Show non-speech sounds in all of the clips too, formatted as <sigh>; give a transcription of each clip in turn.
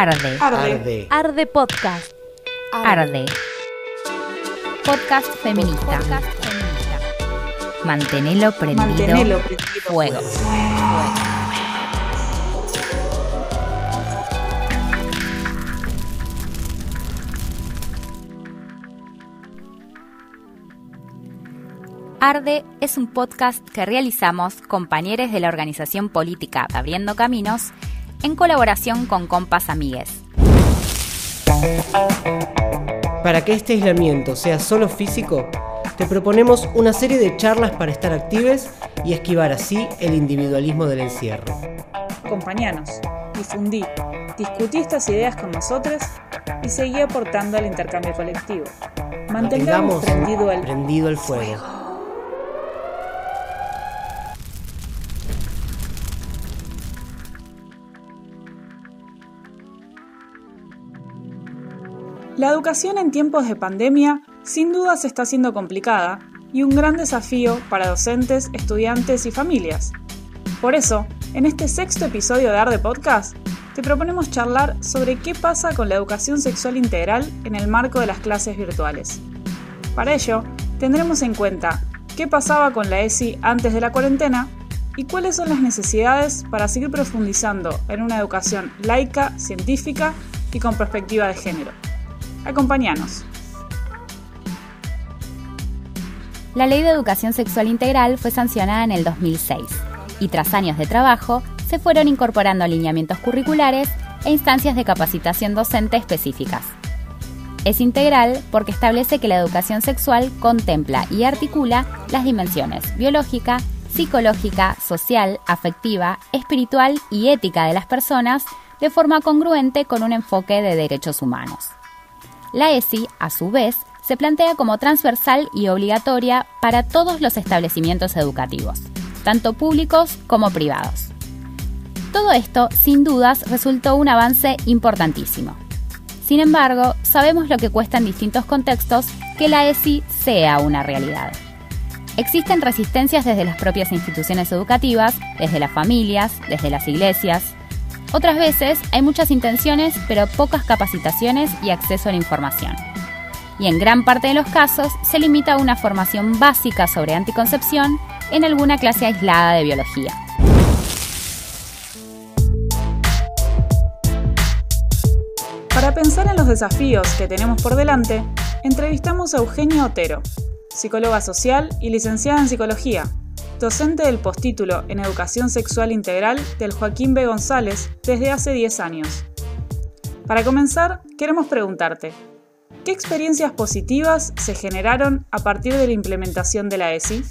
Arde. Arde. Arde Podcast. Arde. Podcast feminista. Podcast feminista. Mantenelo prendido. Mantenelo prendido Fuego. Arde es un podcast que realizamos compañeros de la organización política Abriendo Caminos en colaboración con Compas Amigues. Para que este aislamiento sea solo físico, te proponemos una serie de charlas para estar actives y esquivar así el individualismo del encierro. Acompañanos, difundí, discutí estas ideas con nosotros y seguí aportando al intercambio colectivo. Mantengamos prendido el prendido el fuego. La educación en tiempos de pandemia sin duda se está haciendo complicada y un gran desafío para docentes, estudiantes y familias. Por eso, en este sexto episodio de Arde Podcast, te proponemos charlar sobre qué pasa con la educación sexual integral en el marco de las clases virtuales. Para ello, tendremos en cuenta qué pasaba con la ESI antes de la cuarentena y cuáles son las necesidades para seguir profundizando en una educación laica, científica y con perspectiva de género. Acompáñanos. La Ley de Educación Sexual Integral fue sancionada en el 2006 y tras años de trabajo se fueron incorporando alineamientos curriculares e instancias de capacitación docente específicas. Es integral porque establece que la educación sexual contempla y articula las dimensiones biológica, psicológica, social, afectiva, espiritual y ética de las personas de forma congruente con un enfoque de derechos humanos. La ESI, a su vez, se plantea como transversal y obligatoria para todos los establecimientos educativos, tanto públicos como privados. Todo esto, sin dudas, resultó un avance importantísimo. Sin embargo, sabemos lo que cuesta en distintos contextos que la ESI sea una realidad. Existen resistencias desde las propias instituciones educativas, desde las familias, desde las iglesias, otras veces hay muchas intenciones pero pocas capacitaciones y acceso a la información. Y en gran parte de los casos se limita a una formación básica sobre anticoncepción en alguna clase aislada de biología. Para pensar en los desafíos que tenemos por delante, entrevistamos a Eugenia Otero, psicóloga social y licenciada en psicología, docente del postítulo en Educación Sexual Integral del Joaquín B. González desde hace 10 años. Para comenzar, queremos preguntarte, ¿qué experiencias positivas se generaron a partir de la implementación de la ESI?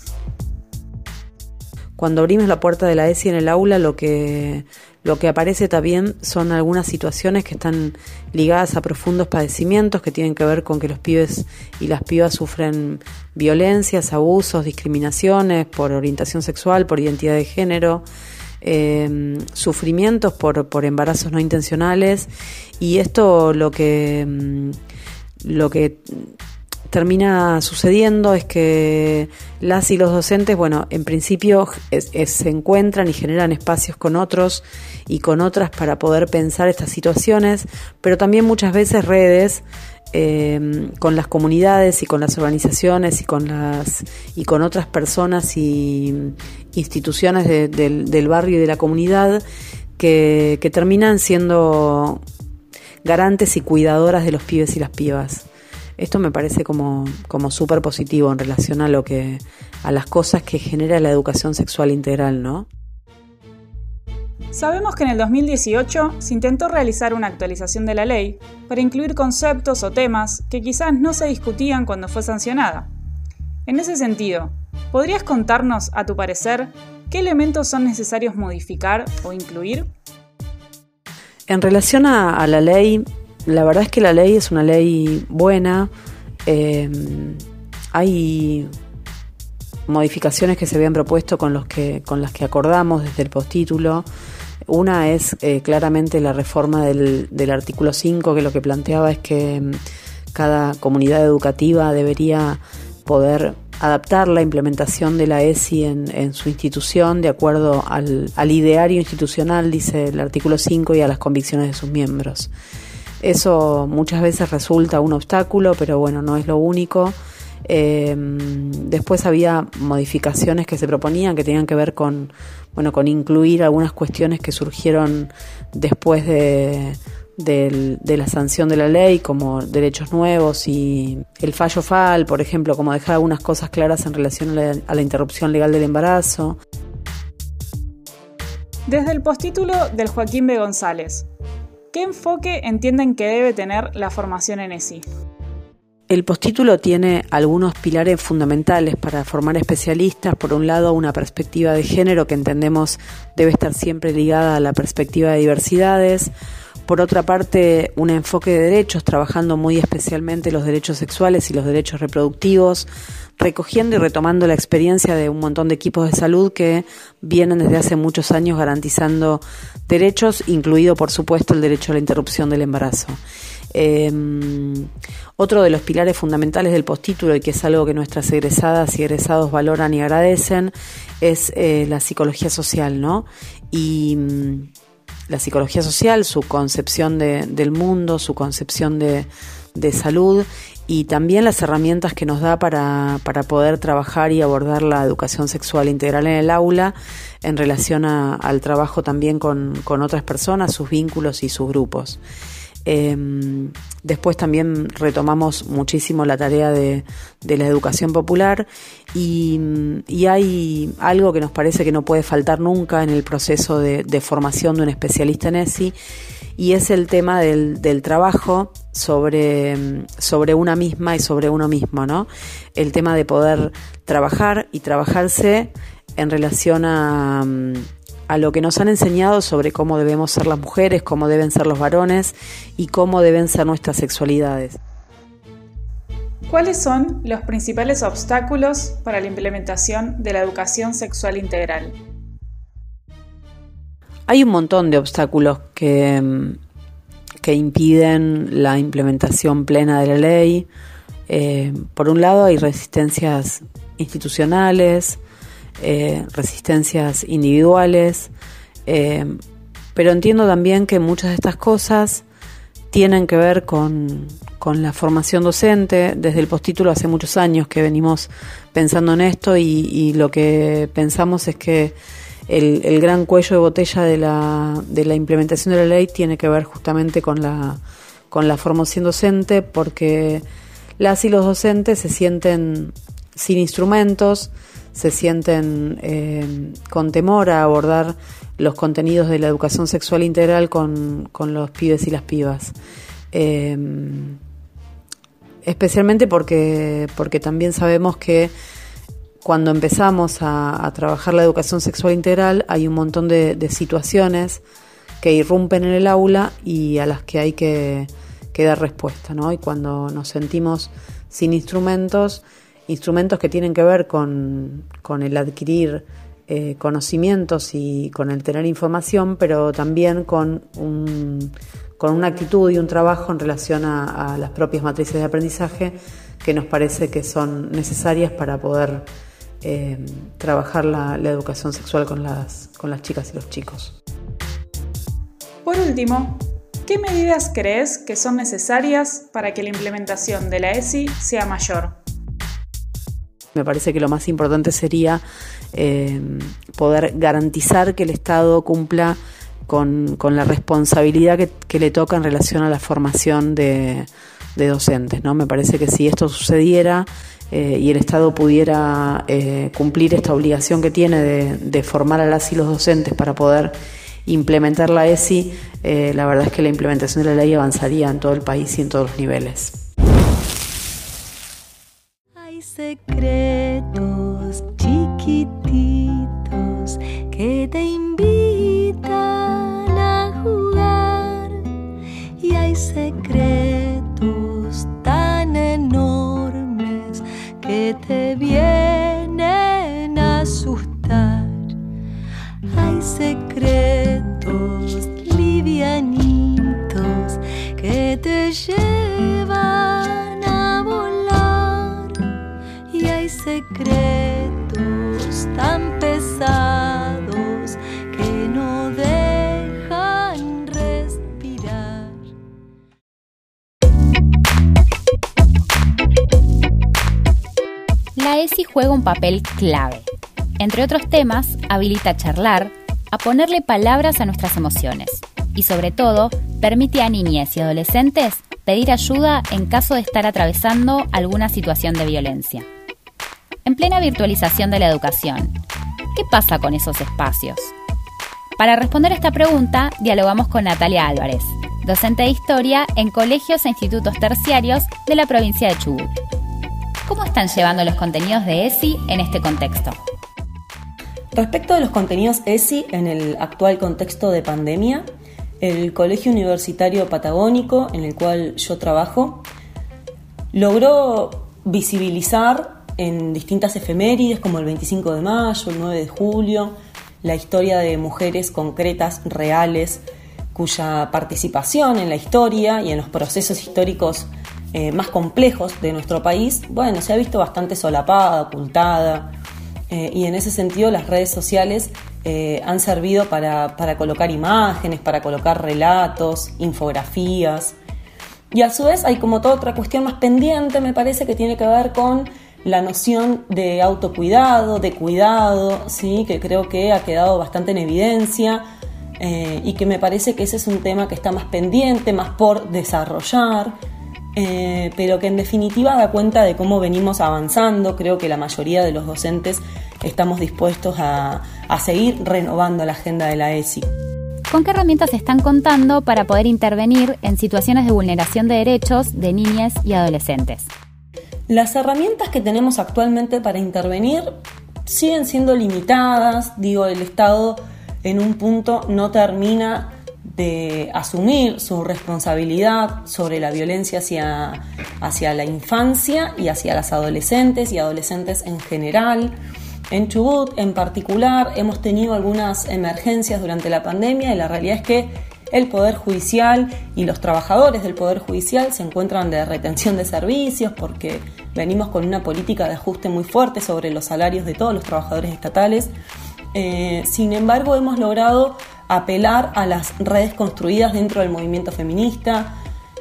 Cuando abrimos la puerta de la ESI en el aula, lo que, lo que aparece también son algunas situaciones que están ligadas a profundos padecimientos que tienen que ver con que los pibes y las pibas sufren violencias, abusos, discriminaciones por orientación sexual, por identidad de género, eh, sufrimientos por, por embarazos no intencionales. Y esto lo que, lo que termina sucediendo es que las y los docentes, bueno, en principio se encuentran y generan espacios con otros y con otras para poder pensar estas situaciones, pero también muchas veces redes eh, con las comunidades y con las organizaciones y con las y con otras personas y instituciones del barrio y de la comunidad que, que terminan siendo garantes y cuidadoras de los pibes y las pibas. Esto me parece como, como súper positivo en relación a lo que, a las cosas que genera la educación sexual integral, ¿no? Sabemos que en el 2018 se intentó realizar una actualización de la ley para incluir conceptos o temas que quizás no se discutían cuando fue sancionada. En ese sentido, ¿podrías contarnos, a tu parecer, qué elementos son necesarios modificar o incluir? En relación a, a la ley, la verdad es que la ley es una ley buena. Eh, hay modificaciones que se habían propuesto con, los que, con las que acordamos desde el postítulo. Una es eh, claramente la reforma del, artículo 5, que lo que planteaba es que mm, cada comunidad educativa debería poder adaptar la implementación de la ESI en, su institución de acuerdo al, ideario institucional, dice el artículo 5, y a las convicciones de sus miembros. Eso muchas veces resulta un obstáculo, pero bueno, no es lo único. Em, después había modificaciones que se proponían que tenían que ver con, bueno, con incluir algunas cuestiones que surgieron después de, de, la sanción de la ley, como derechos nuevos y el fallo FAL, por ejemplo, como dejar algunas cosas claras en relación a la, interrupción legal del embarazo. Desde el postítulo del Joaquín B. González, ¿qué enfoque entienden que debe tener la formación en ESI? El postítulo tiene algunos pilares fundamentales para formar especialistas. Por un lado, una perspectiva de género que entendemos debe estar siempre ligada a la perspectiva de diversidades. Por otra parte, un enfoque de derechos, trabajando muy especialmente los derechos sexuales y los derechos reproductivos, recogiendo y retomando la experiencia de un montón de equipos de salud que vienen desde hace muchos años garantizando derechos, incluido por supuesto el derecho a la interrupción del embarazo. Em, otro de los pilares fundamentales del postítulo y que es algo que nuestras egresadas y egresados valoran y agradecen es eh, la psicología social, ¿no? Y mm, la psicología social, su concepción de, del mundo, su concepción de, de, salud y también las herramientas que nos da para, para, poder trabajar y abordar la educación sexual integral en el aula en relación al trabajo también con, con otras personas, sus vínculos y sus grupos. Em, después también retomamos muchísimo la tarea de, la educación popular y, hay algo que nos parece que no puede faltar nunca en el proceso de, formación de un especialista en ESI y es el tema del, trabajo sobre, sobre una misma y sobre uno mismo, ¿no? El tema de poder trabajar y trabajarse en relación a a lo que nos han enseñado sobre cómo debemos ser las mujeres, cómo deben ser los varones y cómo deben ser nuestras sexualidades. ¿Cuáles son los principales obstáculos para la implementación de la educación sexual integral? Hay un montón de obstáculos que, que impiden la implementación plena de la ley. Eh, por un lado hay resistencias institucionales, eh, resistencias individuales, eh, pero entiendo también que muchas de estas cosas tienen que ver con, la formación docente. Desde el postítulo hace muchos años que venimos pensando en esto y, lo que pensamos es que el, gran cuello de botella de la, de la implementación de la ley tiene que ver justamente con la, con la formación docente porque las y los docentes se sienten sin instrumentos, se sienten eh, con temor a abordar los contenidos de la educación sexual integral con, los pibes y las pibas. Eh, especialmente porque, porque también sabemos que cuando empezamos a, trabajar la educación sexual integral hay un montón de, situaciones que irrumpen en el aula y a las que hay que, que dar respuesta, ¿no? Y cuando nos sentimos sin instrumentos, instrumentos que tienen que ver con, el adquirir eh, conocimientos y con el tener información, pero también con, un, con una actitud y un trabajo en relación a, las propias matrices de aprendizaje que nos parece que son necesarias para poder eh, trabajar la, la, educación sexual con las, con las chicas y los chicos. Por último, ¿qué medidas crees que son necesarias para que la implementación de la ESI sea mayor? Me parece que lo más importante sería eh, poder garantizar que el Estado cumpla con, la responsabilidad que, le toca en relación a la formación de, docentes. ¿no? Me parece que si esto sucediera eh, y el Estado pudiera eh, cumplir esta obligación que tiene de, formar a las y los docentes para poder implementar la ESI, la verdad es que la implementación de la ley avanzaría en todo el país y en todos los niveles secretos chiquititos que te invitan a jugar. Y hay secretos juega un papel clave. Entre otros temas, habilita a charlar, a ponerle palabras a nuestras emociones y sobre todo permite a niñas y adolescentes pedir ayuda en caso de estar atravesando alguna situación de violencia. En plena virtualización de la educación, ¿qué pasa con esos espacios? Para responder esta pregunta, dialogamos con Natalia Álvarez, docente de historia en colegios e institutos terciarios de la provincia de Chubut. ¿Cómo están llevando los contenidos de ESI en este contexto? Respecto de los contenidos ESI en el actual contexto de pandemia, el Colegio Universitario Patagónico, en el cual yo trabajo, logró visibilizar en distintas efemérides como el 25 de mayo, el 9 de julio, la historia de mujeres concretas, reales, cuya participación en la historia y en los procesos históricos eh, más complejos de nuestro país, bueno, se ha visto bastante solapada, ocultada, eh, y en ese sentido las redes sociales eh, han servido para, colocar imágenes, para colocar relatos, infografías. Y a su vez hay como toda otra cuestión más pendiente, me parece, que tiene que ver con la noción de autocuidado, de cuidado, ¿sí? que creo que ha quedado bastante en evidencia y que me parece que ese es un tema que está más pendiente, más por desarrollar. Eh, pero que en definitiva da cuenta de cómo venimos avanzando. Creo que la mayoría de los docentes estamos dispuestos a, seguir renovando la agenda de la ESI. ¿Con qué herramientas están contando para poder intervenir en situaciones de vulneración de derechos de niñas y adolescentes? Las herramientas que tenemos actualmente para intervenir siguen siendo limitadas. Digo, el Estado en un punto no termina de asumir su responsabilidad sobre la violencia hacia, hacia la infancia y hacia las adolescentes y adolescentes en general. En Chubut en particular hemos tenido algunas emergencias durante la pandemia y la realidad es que el Poder Judicial y los trabajadores del Poder Judicial se encuentran de retención de servicios porque venimos con una política de ajuste muy fuerte sobre los salarios de todos los trabajadores estatales. Eh, sin embargo, hemos logrado apelar a las redes construidas dentro del movimiento feminista,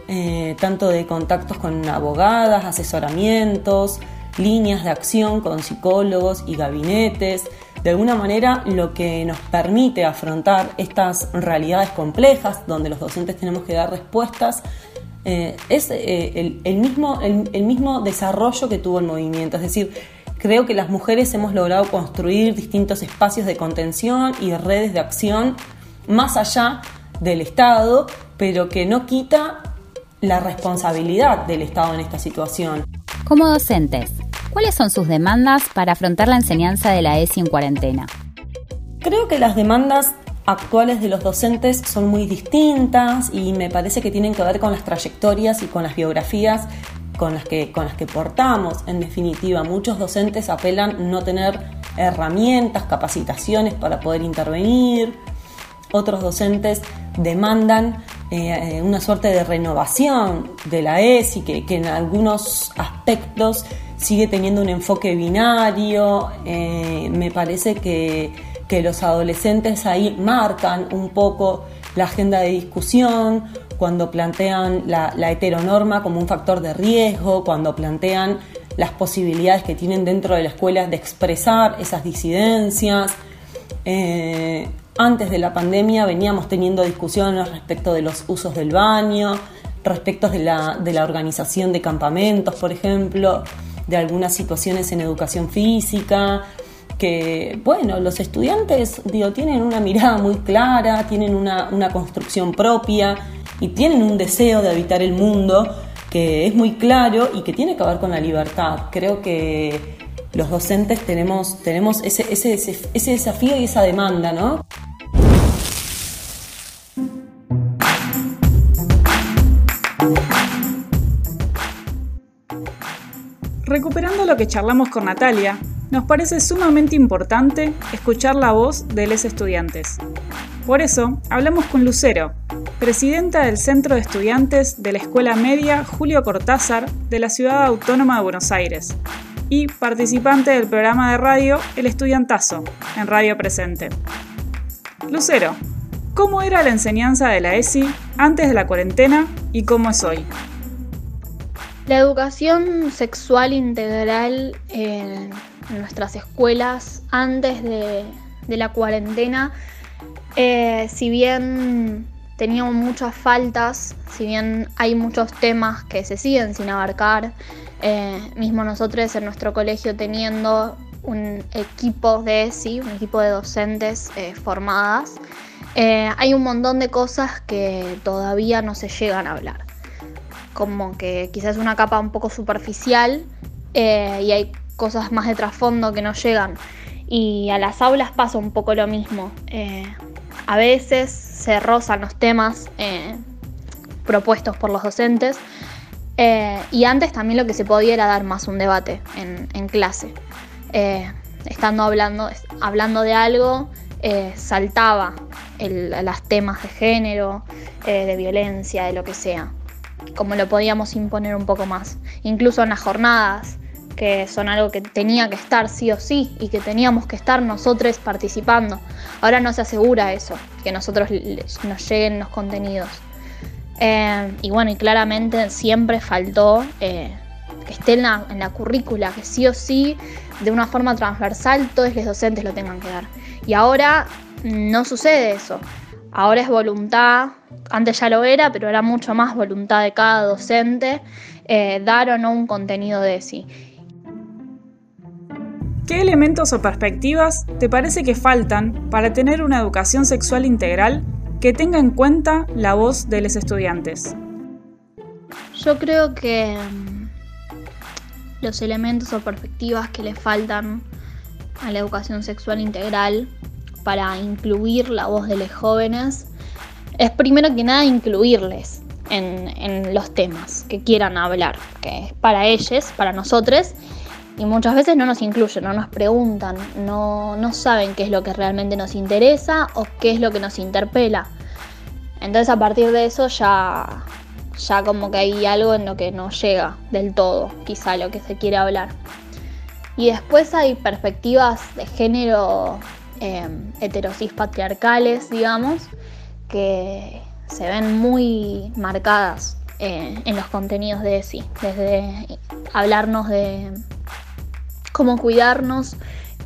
eh, tanto de contactos con abogadas, asesoramientos, líneas de acción con psicólogos y gabinetes. De alguna manera lo que nos permite afrontar estas realidades complejas donde los docentes tenemos que dar respuestas eh, es eh, el, mismo, el, mismo desarrollo que tuvo el movimiento. Es decir, creo que las mujeres hemos logrado construir distintos espacios de contención y redes de acción más allá del Estado, pero que no quita la responsabilidad del Estado en esta situación. Como docentes, ¿cuáles son sus demandas para afrontar la enseñanza de la ESI en cuarentena? Creo que las demandas actuales de los docentes son muy distintas y me parece que tienen que ver con las trayectorias y con las biografías con las que, con las que portamos. En definitiva, muchos docentes apelan no tener herramientas, capacitaciones para poder intervenir, otros docentes demandan eh, eh, una suerte de renovación de la ESI, que, que en algunos aspectos sigue teniendo un enfoque binario. Eh, me parece que, los adolescentes ahí marcan un poco la agenda de discusión cuando plantean la, heteronorma como un factor de riesgo, cuando plantean las posibilidades que tienen dentro de la escuela de expresar esas disidencias. Antes de la pandemia veníamos teniendo discusiones respecto de los usos del baño, respecto de la, organización de campamentos, por ejemplo, de algunas situaciones en educación física, que, bueno, los estudiantes, digo, tienen una mirada muy clara, tienen una, construcción propia y tienen un deseo de habitar el mundo que es muy claro y que tiene que ver con la libertad. Creo que los docentes tenemos, tenemos ese desafío y esa demanda, ¿no? Recuperando lo que charlamos con Natalia, nos parece sumamente importante escuchar la voz de los estudiantes. Por eso, hablamos con Lucero, presidenta del Centro de Estudiantes de la Escuela Media Julio Cortázar de la Ciudad Autónoma de Buenos Aires, y participante del programa de radio El Estudiantazo en Radio Presente. Lucero, ¿cómo era la enseñanza de la ESI antes de la cuarentena y cómo es hoy? La educación sexual integral en nuestras escuelas antes de, la cuarentena, eh, si bien teníamos muchas faltas, si bien hay muchos temas que se siguen sin abarcar, eh, mismo nosotros en nuestro colegio teniendo un equipo de ESI, un equipo de docentes eh, formadas, hay un montón de cosas que todavía no se llegan a hablar. Como que quizás una capa un poco superficial y hay cosas más de trasfondo que no llegan. Y a las aulas pasa un poco lo mismo. a veces se rozan los temas propuestos por los docentes, eh, y antes también lo que se podía era dar más un debate en, clase. Eh, estando hablando, hablando de algo, eh, saltaba los temas de género, de violencia, de lo que sea. Como lo podíamos imponer un poco más. Incluso en las jornadas, que son algo que tenía que estar sí o sí y que teníamos que estar nosotros participando. Ahora no se asegura eso, que nosotros nos lleguen los contenidos. Eh, y bueno, y claramente siempre faltó eh, que esté en la, en la, currícula, que sí o sí, de una forma transversal, todos los docentes lo tengan que dar. Y ahora no sucede eso. Ahora es voluntad, antes ya lo era, pero era mucho más voluntad de cada docente eh, dar o no un contenido de sí. ¿Qué elementos o perspectivas te parece que faltan para tener una educación sexual integral que tenga en cuenta la voz de los estudiantes. Yo creo que mm, los elementos o perspectivas que le faltan a la educación sexual integral para incluir la voz de los jóvenes es primero que nada incluirles en, en los temas que quieran hablar, que es para ellos, para nosotros, y muchas veces no nos incluyen, no nos preguntan, no, no saben qué es lo que realmente nos interesa o qué es lo que nos interpela. Entonces a partir de eso ya, ya como que hay algo en lo que no llega del todo, quizá lo que se quiere hablar. Y después hay perspectivas de género eh, heterosis patriarcales, digamos, que se ven muy marcadas eh, en los contenidos de ESI, desde hablarnos de cómo cuidarnos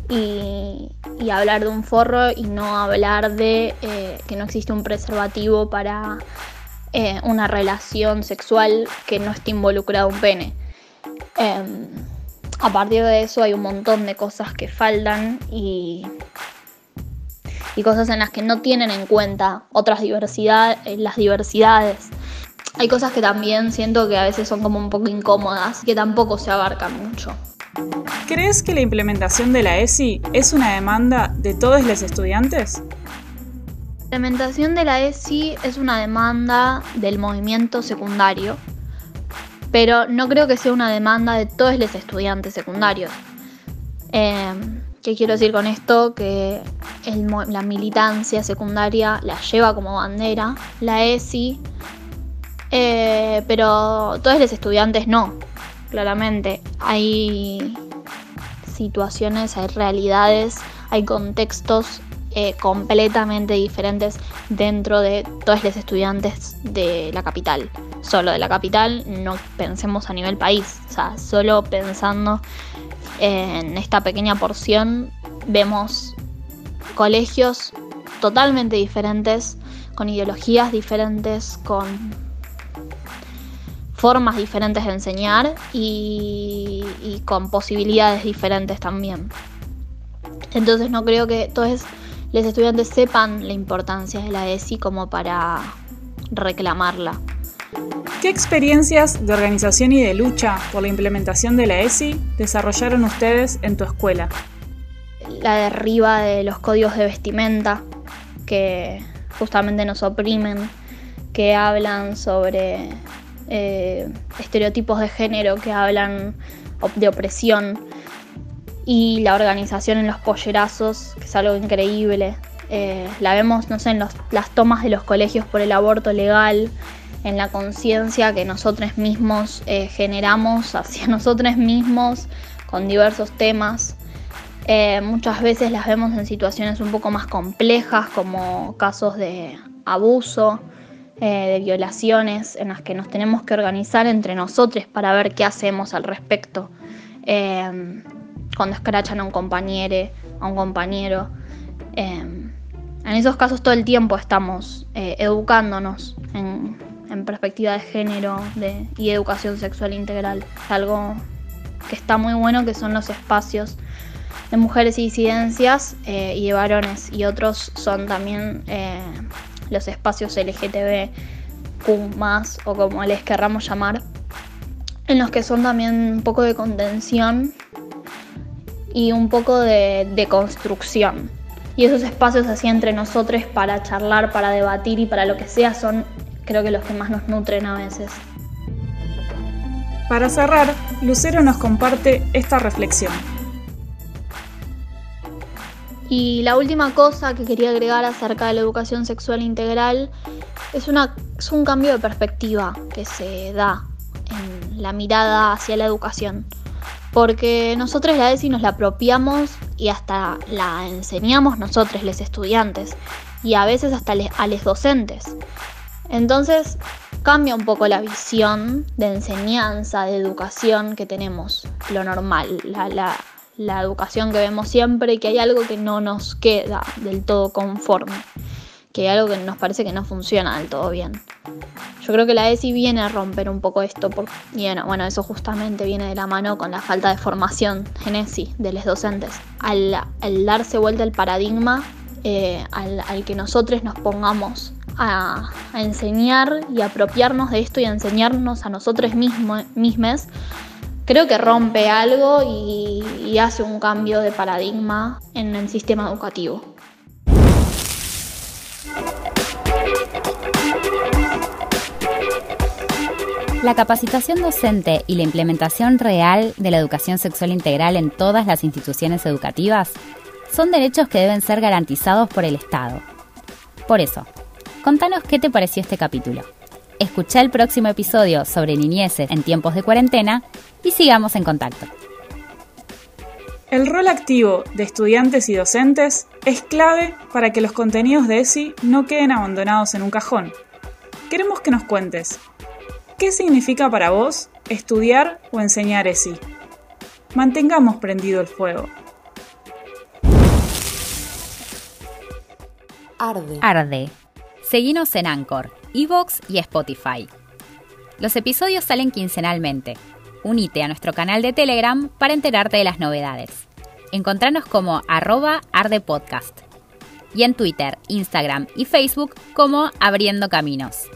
y, hablar de un forro y no hablar de eh, que no existe un preservativo para eh, una relación sexual que no esté involucrado un pene. Em, a partir de eso hay un montón de cosas que faltan y, y cosas en las que no tienen en cuenta otras diversidades, eh, las diversidades. Hay cosas que también siento que a veces son como un poco incómodas, que tampoco se abarcan mucho. ¿Crees que la implementación de la ESI es una demanda de todos los estudiantes? La implementación de la ESI es una demanda del movimiento secundario, pero no creo que sea una demanda de todos los estudiantes secundarios. Em, ¿Qué quiero decir con esto? Que la militancia secundaria la lleva como bandera, la ESI, eh, pero todos los estudiantes no claramente. Hay situaciones, hay realidades, hay contextos eh, completamente diferentes dentro de todos los estudiantes de la capital. Solo de la capital, no pensemos a nivel país, o sea, solo pensando en esta pequeña porción vemos colegios totalmente diferentes, con ideologías diferentes, con formas diferentes de enseñar y, con posibilidades diferentes también. Entonces no creo que todos los estudiantes sepan la importancia de la ESI como para reclamarla. ¿Qué experiencias de organización y de lucha por la implementación de la ESI desarrollaron ustedes en tu escuela? La derriba de los códigos de vestimenta que justamente nos oprimen, que hablan sobre eh, estereotipos de género que hablan de opresión y la organización en los pollerazos, que es algo increíble. Eh, la vemos, no sé, en las tomas de los colegios por el aborto legal, en la conciencia que nosotros mismos eh, generamos <laughs> hacia nosotros mismos con diversos temas. Eh, muchas veces las vemos en situaciones un poco más complejas, como casos de abuso, eh, de violaciones, en las que nos tenemos que organizar entre nosotros para ver qué hacemos al respecto. Eh, cuando escrachan a un compañero, a un compañero. en esos casos todo el tiempo estamos educándonos en, perspectiva de género y educación sexual integral. Algo que está muy bueno, que son los espacios de mujeres y disidencias eh, y de varones. Y otros son también eh, los espacios LGTBQ o como les querramos llamar, en los que son también un poco de contención y un poco de, de construcción. Y esos espacios así entre nosotros para charlar, para debatir y para lo que sea son creo que los que más nos nutren a veces. Para cerrar, Lucero nos comparte esta reflexión. Y la última cosa que quería agregar acerca de la educación sexual integral es, una, es un cambio de perspectiva que se da en la mirada hacia la educación. Porque nosotros la ESI nos la apropiamos y hasta la enseñamos nosotros, los estudiantes, y a veces hasta a los docentes. Entonces cambia un poco la visión de enseñanza, de educación que tenemos, lo normal, la, educación que vemos siempre y que hay algo que no nos queda del todo conforme, que hay algo que nos parece que no funciona del todo bien. Yo creo que la ESI viene a romper un poco esto, porque, bueno, eso justamente viene de la mano con la falta de formación en ESI de los docentes. Al, darse vuelta el paradigma, eh, al, que nosotros nos pongamos a, enseñar y apropiarnos de esto y a enseñarnos a nosotros mismos, mismos, creo que rompe algo y, y hace un cambio de paradigma en el sistema educativo. La capacitación docente y la implementación real de la educación sexual integral en todas las instituciones educativas son derechos que deben ser garantizados por el Estado. Por eso, Contanos qué te pareció este capítulo. Escucha el próximo episodio sobre niñeces en tiempos de cuarentena y sigamos en contacto. El rol activo de estudiantes y docentes es clave para que los contenidos de ESI no queden abandonados en un cajón. Queremos que nos cuentes, ¿qué significa para vos estudiar o enseñar ESI? Mantengamos prendido el fuego. Arde. Arde Seguinos en Anchor, Evox y Spotify. Los episodios salen quincenalmente. Unite a nuestro canal de Telegram para enterarte de las novedades. Encontranos como arroba ardepodcast. Y en Twitter, Instagram y Facebook como Abriendo Caminos.